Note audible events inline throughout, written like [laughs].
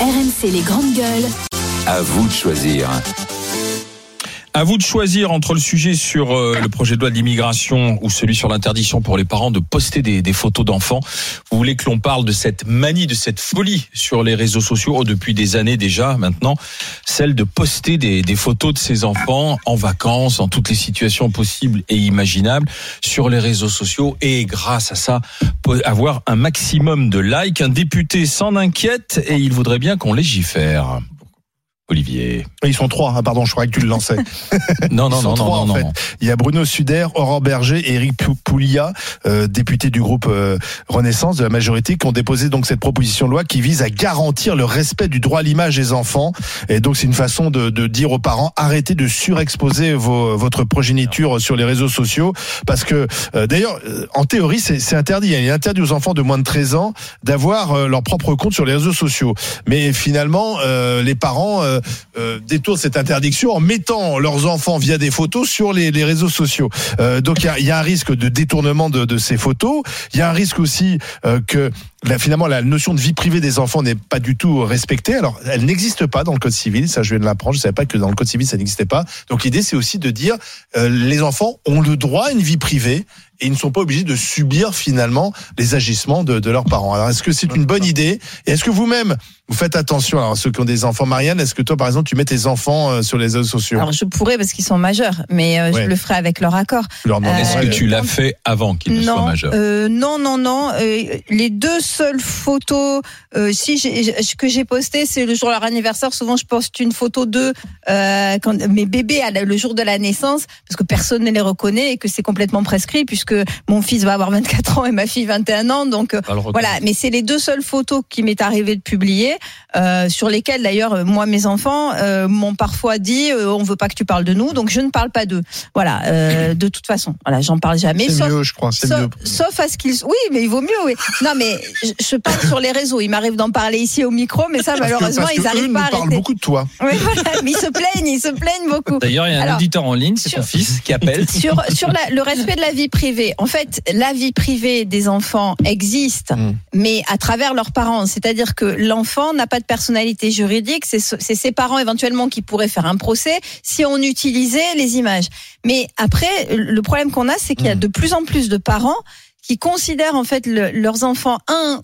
RMC les grandes gueules. À vous de choisir. À vous de choisir entre le sujet sur euh, le projet de loi de l'immigration ou celui sur l'interdiction pour les parents de poster des, photos d'enfants. Vous voulez que l'on parle de cette manie, de cette folie sur les réseaux sociaux oh, depuis des années déjà maintenant, celle de poster des, des photos de ses enfants en vacances, en toutes les situations possibles et imaginables sur les réseaux sociaux et grâce à ça avoir un maximum de likes. Un député s'en inquiète et il voudrait bien qu'on légifère. Olivier. Ils sont trois. Ah, pardon, je croyais que tu le lançais. [laughs] Non, Ils non, sont non, trois, non, en non, fait. non. Il y a Bruno Suder, Aurore Berger et Eric Pou- Poulia, euh, députés du groupe euh, Renaissance de la majorité, qui ont déposé donc cette proposition de loi qui vise à garantir le respect du droit à l'image des enfants. Et donc c'est une façon de, de dire aux parents arrêtez de surexposer vos, votre progéniture sur les réseaux sociaux, parce que euh, d'ailleurs euh, en théorie c'est interdit. Il est interdit aux enfants de moins de 13 ans d'avoir euh, leur propre compte sur les réseaux sociaux. Mais finalement euh, les parents détournent cette interdiction en mettant leurs enfants via des photos sur les, les réseaux sociaux. Euh, donc il y a, y a un risque de détournement de, de ces photos. Il y a un risque aussi euh, que là, finalement la notion de vie privée des enfants n'est pas du tout respectée. Alors elle n'existe pas dans le code civil. Ça je viens de l'apprendre. Je savais pas que dans le code civil ça n'existait pas. Donc l'idée c'est aussi de dire euh, les enfants ont le droit à une vie privée et ils ne sont pas obligés de subir finalement les agissements de, de leurs parents. Alors est-ce que c'est une bonne idée? Et est-ce que vous-même vous faites attention? Alors ceux qui ont des enfants, Marianne, est-ce que toi par exemple tu mets tes enfants euh, sur les réseaux sociaux? Alors je pourrais parce qu'ils sont majeurs, mais euh, Ouais. je le ferai avec leur accord. Demandes- Est-ce que Euh, tu l'as fait avant qu'il ne soit Non, majeur euh, non, non, non. euh, les deux seules photos, euh, si j'ai- j'ai- que j'ai postées, c'est le jour de leur anniversaire. Souvent, je poste une photo d'eux euh, quand mes bébés à la- le jour de la naissance, parce que personne ne les reconnaît et que c'est complètement prescrit, puisque mon fils va avoir 24 ans et ma fille 21 ans. Donc euh, voilà. Mais c'est les deux seules photos qui m'est arrivé de publier, euh, sur lesquelles d'ailleurs euh, moi mes enfants euh, m'ont parfois dit euh, on veut pas que tu parles de nous, donc je ne parle pas d'eux. Voilà. euh, de toute façon, voilà, j'en parle jamais. C'est sauf- mieux, je crois. C'est Sauf, mieux. sauf à ce qu'ils. Oui, mais il vaut mieux, oui. Non, mais je, je parle sur les réseaux. Il m'arrive d'en parler ici au micro, mais ça, Parce que- malheureusement, parce ils n'arrivent pas à parlent beaucoup de toi. Oui, voilà. Mais ils se plaignent, ils se plaignent beaucoup. D'ailleurs, il y a un Alors, auditeur en ligne, c'est ton fils qui appelle. [laughs] Sur, sur la- le respect de la vie privée. En fait, la vie privée des enfants existe, Mm. mais à travers leurs parents. C'est-à-dire que l'enfant n'a pas de personnalité juridique. C'est ce- c'est ses parents éventuellement qui pourraient faire un procès si on utilisait les images. Mais après, le problème qu'on a, c'est qu'il y a Mm. de plus en plus de parents qui considèrent en fait le- leurs enfants un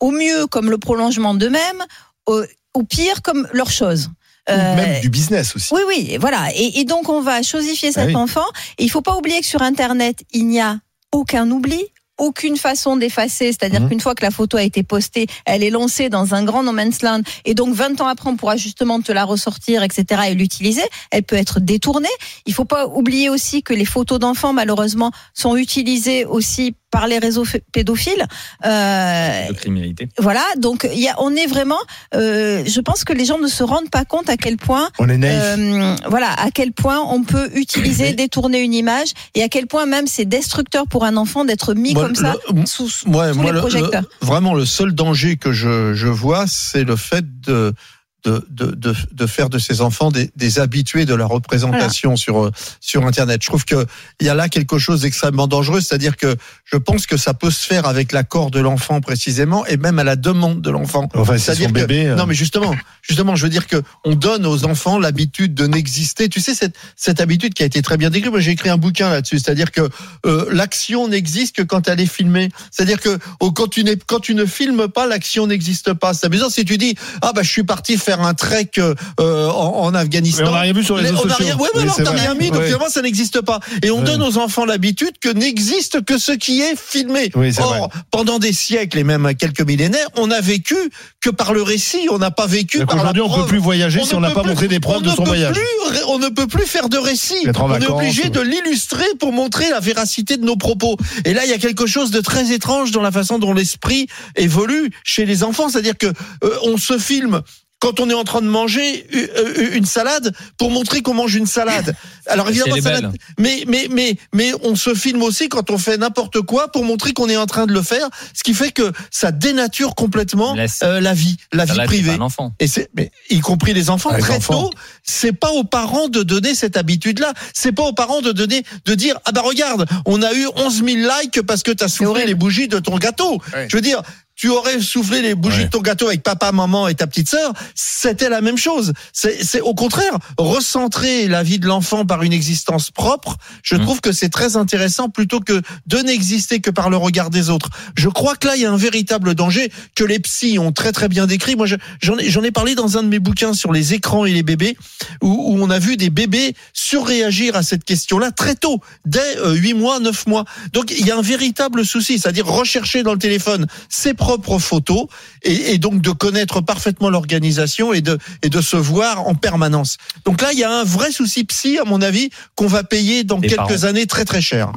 au mieux comme le prolongement d'eux-mêmes, au, au pire comme leur chose. Euh, Même du business aussi. oui, oui, voilà. Et, et donc, on va chosifier cet Ah oui. enfant. Et il faut pas oublier que sur Internet, il n'y a aucun oubli, aucune façon d'effacer. C'est-à-dire Mhm. qu'une fois que la photo a été postée, elle est lancée dans un grand no man's land. Et donc, 20 ans après, on pourra justement te la ressortir, etc. et l'utiliser. Elle peut être détournée. Il faut pas oublier aussi que les photos d'enfants, malheureusement, sont utilisées aussi par les réseaux pédophiles. Euh, de criminalité. voilà, donc il y a, on est vraiment. Euh, je pense que les gens ne se rendent pas compte à quel point On est naïf. euh, voilà, à quel point on peut utiliser, détourner une image et à quel point même c'est destructeur pour un enfant d'être mis Moi, comme ça le- sous, sous Ouais, sous moi, les le- le- vraiment, le seul danger que je, je vois, c'est le fait de, de, de, de, de faire de ces enfants des, des habitués de la représentation sur, euh, sur Internet. Je trouve qu'il y a là quelque chose d'extrêmement dangereux, c'est-à-dire que je pense que ça peut se faire avec l'accord de l'enfant précisément et même à la demande de l'enfant. Enfin, c'est C'est-à-dire son que bébé. euh. non, mais justement, justement, je veux dire que on donne aux enfants l'habitude de n'exister. Tu sais cette cette habitude qui a été très bien décrite. Moi, j'ai écrit un bouquin là-dessus. C'est-à-dire que euh, l'action n'existe que quand elle est filmée. C'est-à-dire que oh, quand tu n'es quand tu ne filmes pas, l'action n'existe pas. C'est amusant si tu dis ah bah je suis parti faire un trek euh, en, en Afghanistan. Mais on a rien vu sur les réseaux on sociaux. rien- ouais, mais Oui, alors c'est t'as vrai. rien mis, donc finalement ça n'existe pas. Et on Ouais. donne aux enfants l'habitude que n'existe que ce qui est filmé. Oui, Or, vrai. pendant des siècles et même quelques millénaires, on a vécu que par le récit, on n'a pas vécu par Aujourd'hui, on peut preuve. plus voyager On si ne on n'a peut pas plus- montré des preuves de ne son peut voyage. plus- on ne peut plus faire de récit. On est obligé de l'illustrer pour montrer la véracité de nos propos. Et là, il y a quelque chose de très étrange dans la façon dont l'esprit évolue chez les enfants. C'est-à-dire que euh, on se filme quand on est en train de manger euh, une salade pour montrer qu'on mange une salade. [laughs] Alors évidemment, mais mais mais mais on se filme aussi quand on fait n'importe quoi pour montrer qu'on est en train de le faire, ce qui fait que ça dénature complètement Laisse. euh, la vie, la vie là, privée. enfant. Et c'est, mais y compris les enfants, Ah, les très enfants. tôt, c'est pas aux parents de donner cette habitude-là. C'est pas aux parents de donner, de dire, ah bah regarde, on a eu 11 000 likes parce que t'as soufflé horrible. les bougies de ton gâteau. Je veux dire, tu aurais soufflé les bougies Ouais. de ton gâteau avec papa, maman et ta petite sœur, c'était la même chose. C'est c'est au contraire recentrer la vie de l'enfant par une existence propre. Je Mm. trouve que c'est très intéressant plutôt que de n'exister que par le regard des autres. Je crois que là il y a un véritable danger que les psys ont très très bien décrit. Moi je- j'en ai j'en ai parlé dans un de mes bouquins sur les écrans et les bébés où, où on a vu des bébés surréagir à cette question-là très tôt, dès euh, 8 mois, 9 mois. Donc il y a un véritable souci, c'est-à-dire rechercher dans le téléphone ses propres photos et, et donc de connaître parfaitement l'organisation et de, et de se voir en permanence. Donc là, il y a un vrai souci psy, à mon avis, qu'on va payer dans Les quelques parents. années très très cher.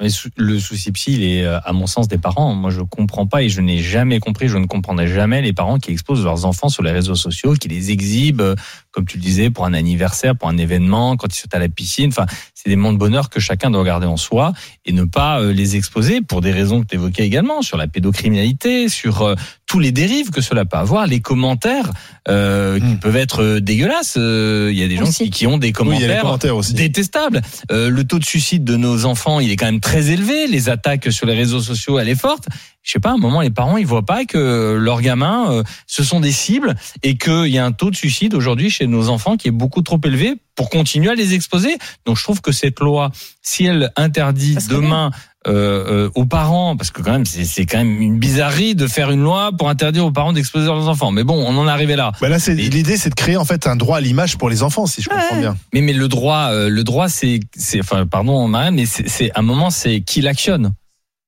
Mais le souci psy, il est, euh, à mon sens, des parents. Moi, je comprends pas et je n'ai jamais compris, je ne comprendrai jamais les parents qui exposent leurs enfants sur les réseaux sociaux, qui les exhibent, euh, comme tu le disais, pour un anniversaire, pour un événement, quand ils sont à la piscine. Enfin, c'est des moments de bonheur que chacun doit garder en soi et ne pas euh, les exposer pour des raisons que tu évoquais également, sur la pédocriminalité, sur tous les dérives que cela peut avoir, les commentaires euh, qui Mm. peuvent être dégueulasses. Euh, Il y a des gens qui, qui ont des Oui, il y a les commentaires commentaires aussi. détestable. Euh, le taux de suicide de nos enfants, il est quand même très élevé. Les attaques sur les réseaux sociaux, elle est forte. Je sais pas, à un moment, les parents, ils voient pas que leurs gamins, euh, ce sont des cibles et qu'il y a un taux de suicide aujourd'hui chez nos enfants qui est beaucoup trop élevé pour continuer à les exposer. Donc, je trouve que cette loi, si elle interdit demain euh, euh, aux parents, parce que quand même, c'est c'est quand même une bizarrerie de faire une loi pour interdire aux parents d'exposer leurs enfants. Mais bon, on en est arrivé là. Bah là, c'est l'idée, c'est de créer en fait un droit à l'image pour les enfants, si je comprends bien. Mais mais le droit, euh, le droit, c'est, c'est, enfin, pardon, Marianne, mais c'est, c'est un moment, c'est qui l'actionne.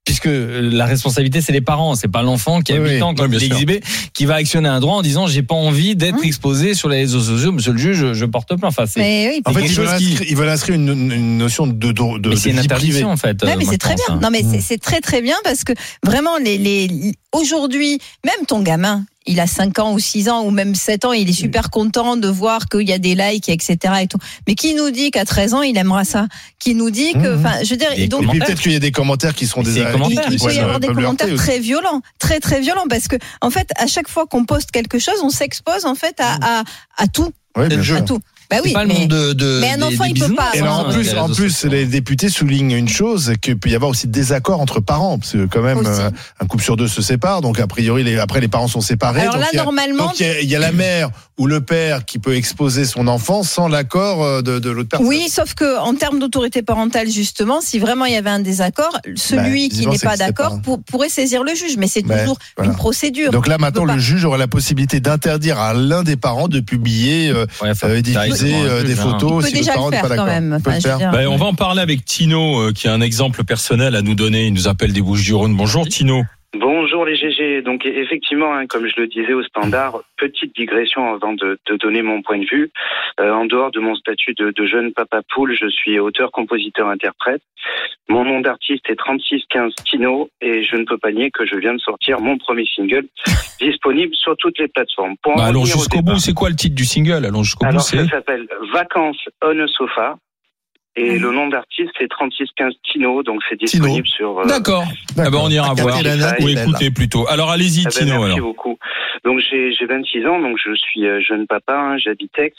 Puisque euh, la responsabilité, c'est les parents, c'est pas l'enfant qui a Oui, 8 oui. ans quand Oui, il est exhibé, qui va actionner un droit en disant j'ai pas envie d'être Hum. exposé sur les réseaux sociaux. Monsieur le juge, je, porte plainte. Enfin, c'est, Mais oui, En fait, ils veulent, qui- inscrire, ils veulent inscrire une, une notion de, de, de, mais c'est de une interdiction en fait. Ouais, euh, mais moi, c'est très pense, bien. hein. Non, mais c'est- c'est très très bien parce que vraiment, les, les aujourd'hui, même ton gamin, il a 5 ans ou 6 ans ou même 7 ans, il est super content de voir qu'il y a des likes, etc. Et tout. Mais qui nous dit qu'à 13 ans, il aimera ça? Qui nous dit que, Mhm. enfin, je veux dire, Des et donc Et puis commentaires. peut-être qu'il y a des commentaires qui seront des commentaires, il, peut y avoir des le heurter commentaires très violents, très très violents, parce que en fait, à chaque fois qu'on poste quelque chose, on s'expose en fait à, à, à tout, Ouais, bien le sûr. à tout. Bah oui, pas le mais monde de, de mais un enfant, des il peut pas Et alors, en plus, les en plus, les députés soulignent une chose, qu'il peut y avoir aussi des accords entre parents, parce que quand même, euh, un couple sur deux se sépare, donc a priori, les, après les parents sont séparés. alors donc là, il y a- normalement, donc il y, a, il y a la mère ou le père qui peut exposer son enfant sans l'accord euh, de, de l'autre personne. Oui, sauf que en termes d'autorité parentale, justement, si vraiment il y avait un désaccord, celui Bah, qui n'est pas d'accord pour- pourrait saisir le juge, mais c'est toujours voilà. une procédure. Donc là, maintenant, pas. le juge aura la possibilité d'interdire à l'un des parents de publier, euh, Ouais, euh, diffuser euh, des photos. Si déjà pas d'accord. Enfin, dire, on va en parler avec Tino, euh, qui a un exemple personnel à nous donner. Il nous appelle des Bouches-du-Rhône. Bonjour Tino. Bonjour les GG. Donc effectivement, hein, comme je le disais au standard, petite digression avant de, de donner mon point de vue. Euh, en dehors de mon statut de, de jeune papa poule, je suis auteur, compositeur, interprète. Mon nom d'artiste est 3615 Tino et je ne peux pas nier que je viens de sortir mon premier single [laughs] disponible sur toutes les plateformes. Pour Bah, jusqu'au bout. C'est quoi le titre du single? Allons jusqu'au bout. Alors ça s'appelle Vacances on a sofa. Et Mhm. le nom d'artiste c'est 3615 Tino, donc c'est Tino. disponible sur. euh, D'accord. Ah ben, on ira voir. Ou écouter plutôt. Alors allez-y Ah ben, Tino. merci Alors. beaucoup. Donc j'ai j'ai 26 ans, donc je suis euh, jeune papa, hein, j'habite Aix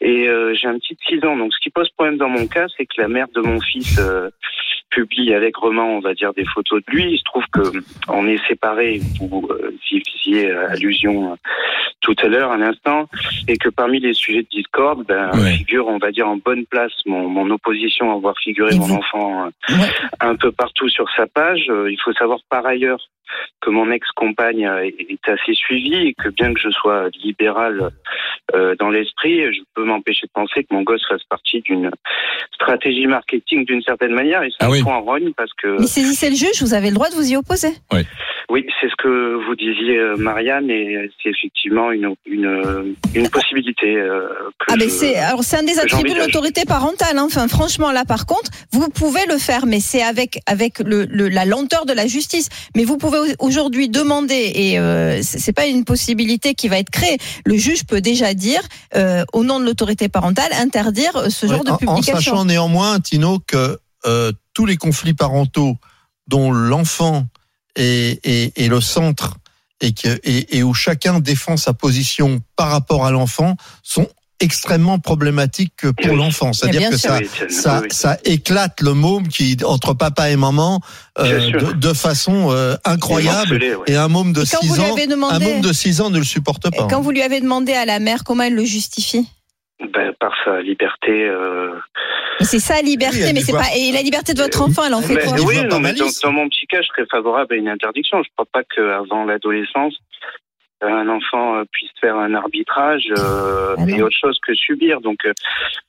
et euh, j'ai un petit de 6 ans. Donc ce qui pose problème dans mon cas, c'est que la mère de mon fils euh, publie allègrement, on va dire, des photos de lui. Il se trouve que on est séparés, vous euh, y faisiez euh, allusion euh, tout à l'heure, à l'instant, et que parmi les sujets de discorde, ben, Ouais. figure, on va dire, en bonne place mon, mon opposition à voir figurer Et mon vous- enfant euh, Ouais. un peu partout sur sa page. Euh, Il faut savoir par ailleurs que mon ex-compagne euh, est assez suivie et que bien que je sois libéral euh, dans l'esprit, je peux m'empêcher de penser que mon gosse fasse partie d'une stratégie marketing d'une certaine manière et ça Ah oui. fout en rogne parce que Mais saisissez le juge, vous avez le droit de vous y opposer. oui, c'est ce que vous disiez euh, Marianne et c'est effectivement une une, une possibilité euh, que Ah ben c'est alors c'est un des attributs de l'autorité parentale. hein. Enfin franchement là par contre vous pouvez le faire mais c'est avec avec le, le- la lenteur de la justice. Mais vous pouvez au- aujourd'hui demander et euh, c'est pas une possibilité qui va être créée. Le juge peut déjà dire euh, au nom de l'autorité parentale interdire ce genre Ouais, de en- en, publication. sachant néanmoins, Tino, que euh, tous les conflits parentaux dont l'enfant est, est, est le centre et, que, et, et où chacun défend sa position par rapport à l'enfant sont extrêmement problématique pour Oui. l'enfant. C'est-à-dire que sûr. ça, Oui, c'est- ça, oui, oui. ça éclate le môme qui entre papa et maman euh, de, de façon euh, incroyable. Morcelé, ouais. Et un môme de Et quand 6 vous lui ans, un môme de 6 ans ne le supporte et pas. quand vous lui avez demandé à la mère comment elle le justifie? Ben, par sa liberté. Euh... Et c'est ça, liberté, Oui, mais c'est pas. Et la liberté de votre enfant, elle en fait quoi Il oui, non, mais dans, malice. dans mon petit cas, je serais favorable à une interdiction. Je crois pas qu'avant l'adolescence, un enfant euh, puisse faire un arbitrage euh, Ah et autre chose que subir. Donc, euh,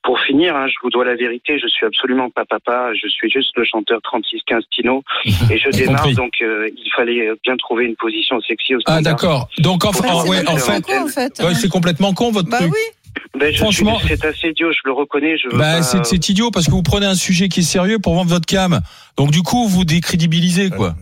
pour finir, hein, je vous dois la vérité, je suis absolument pas papa, je suis juste le chanteur 3615 Tino [laughs] et je démarre, compris. donc euh, il fallait bien trouver une position sexy au Ah d'accord. Donc en, Bah, en- ouais, fait, con, en fait. ouais, c'est complètement con votre Bah truc. oui. Ben, je Franchement- c'est assez idiot, je le reconnais. Je Bah, pas- c'est idiot parce que vous prenez un sujet qui est sérieux pour vendre votre cam. Donc du coup, vous décrédibilisez quoi.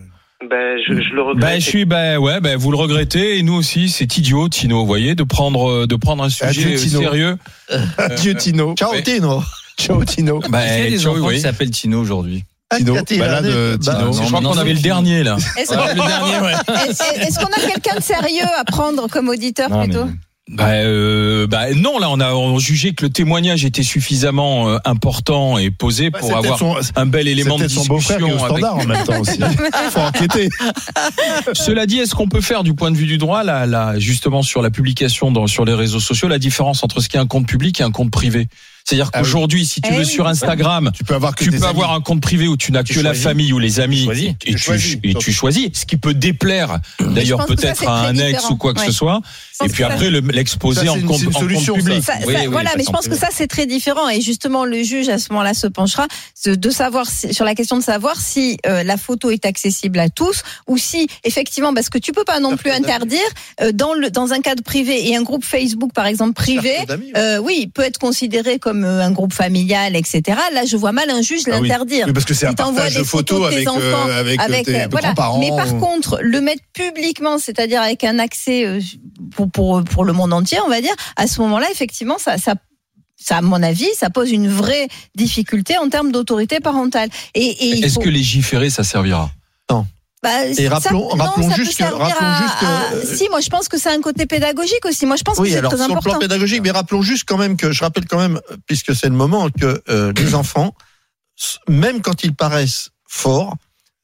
Ben, je, je le regrette. Bah, je suis, bah, ouais, bah, vous le regrettez et nous aussi, c'est idiot, Tino, vous voyez, de prendre, euh, de prendre un sujet Adieu, euh, Tino. sérieux. [laughs] Adieu Tino. Ciao Ouais. Tino. Ciao Tino. [laughs] Bah, Il y a des ciao, enfants oui. qui s'appellent Tino aujourd'hui. Tino, balade, a- euh, bah, Tino. Je crois qu'on avait le dernier là. [laughs] Est-ce qu'on a quelqu'un de sérieux à prendre comme auditeur Non, mais- plutôt Bah, euh, bah non, là on a on jugé que le témoignage était suffisamment euh, important et posé Bah, pour avoir son- un bel élément de c'est peut-être son discussion. Avec... standard en même temps aussi. [laughs] Faut enquêter. [laughs] Cela dit, est-ce qu'on peut faire du point de vue du droit, là, là justement sur la publication dans, sur les réseaux sociaux, la différence entre ce qui est un compte public et un compte privé? C'est-à-dire Ah oui. qu'aujourd'hui, si tu Eh veux oui. sur Instagram, Tu peux avoir que tu des peux amis. avoir un compte privé où tu n'as que la famille ou les amis choisis. et, Tu choisis. et tu choisis, ce qui peut déplaire d'ailleurs peut-être à un ex différent. ou quoi que Ouais. ce soit. Et puis après le- l'exposer en compte, en public. Ça- Oui, ça- oui, voilà, mais je pense que ça c'est très différent et justement le juge à ce moment-là se penchera de savoir sur la question de savoir si euh, la photo est accessible à tous ou si effectivement parce que tu peux pas non plus interdire euh, dans le dans un cadre privé et un groupe Facebook par exemple privé. Euh, oui, peut être considéré comme euh, un groupe familial, etc. Là, je vois mal un juge Ah l'interdire. Oui, parce que c'est un partage des de photos de tes avec, euh, enfants, avec, euh, tes euh, voilà. grands-parents. Mais par ou- contre, le mettre publiquement, c'est-à-dire avec un accès pour, pour, pour le monde entier, on va dire, à ce moment-là, effectivement, ça, ça ça, à mon avis, ça pose une vraie difficulté en termes d'autorité parentale. Et, Est-ce faut- que légiférer, ça servira? Bah, Et ça- rappelons- non, rappelons juste que- servir rappelons à- juste que, à- euh, si, moi, je pense que c'est un côté pédagogique aussi. Moi, je pense que Oui, c'est alors très sur le important. plan pédagogique, mais rappelons juste quand même que je rappelle quand même, puisque c'est le moment, que euh, les [coughs] enfants, même quand ils paraissent forts,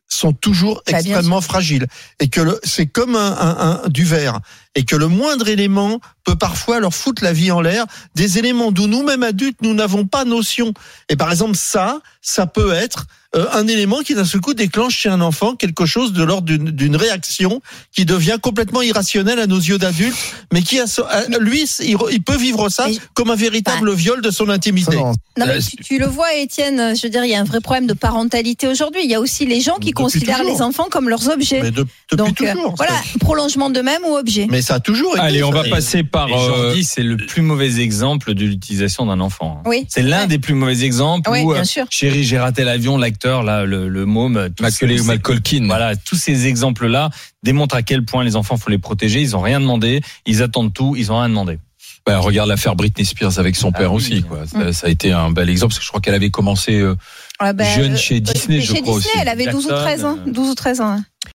sont toujours Bah, extrêmement fragiles et que le- c'est comme un, un- un- du verre et que le moindre élément peut parfois leur foutre la vie en l'air, des éléments d'où nous-mêmes adultes nous n'avons pas notion. Et par exemple ça, ça peut être euh, un élément qui d'un seul coup déclenche chez un enfant quelque chose de l'ordre d'une- réaction qui devient complètement irrationnelle à nos yeux d'adultes, mais qui a, lui, il, peut vivre ça Mais- comme un véritable viol de son intimité. non, Non, mais Euh, tu, tu le vois, Étienne, je veux dire, il y a un vrai problème de parentalité aujourd'hui. Il y a aussi les gens qui Depuis considèrent toujours. les enfants comme leurs objets. Mais de- depuis Donc, euh, toujours. voilà, prolongement d'eux-mêmes ou objets. Mais ça a toujours été. Allez, on ça. va passer par. Et euh, Jordi, c'est le plus mauvais exemple de l'utilisation d'un enfant. hein. Oui. C'est l'un Ouais. des plus mauvais exemples Oui, où, bien euh, sûr. chérie, j'ai raté l'avion, l'acteur, là, le, le môme, Macaulay ou Malcolkin. Voilà, tous ces exemples-là démontrent à quel point les enfants faut les protéger. Ils ont rien demandé, ils attendent tout, ils ont rien demandé. Bah, regarde l'affaire Britney Spears avec son Ah père oui. aussi. Quoi. Ça, ça a été un bel exemple parce que je crois qu'elle avait commencé euh, Ouais, ben, jeune euh, chez Disney, je chez crois Disney, aussi. elle avait 12 ou Jackson, 13 ans. euh, 12 ou 13 ans. hein.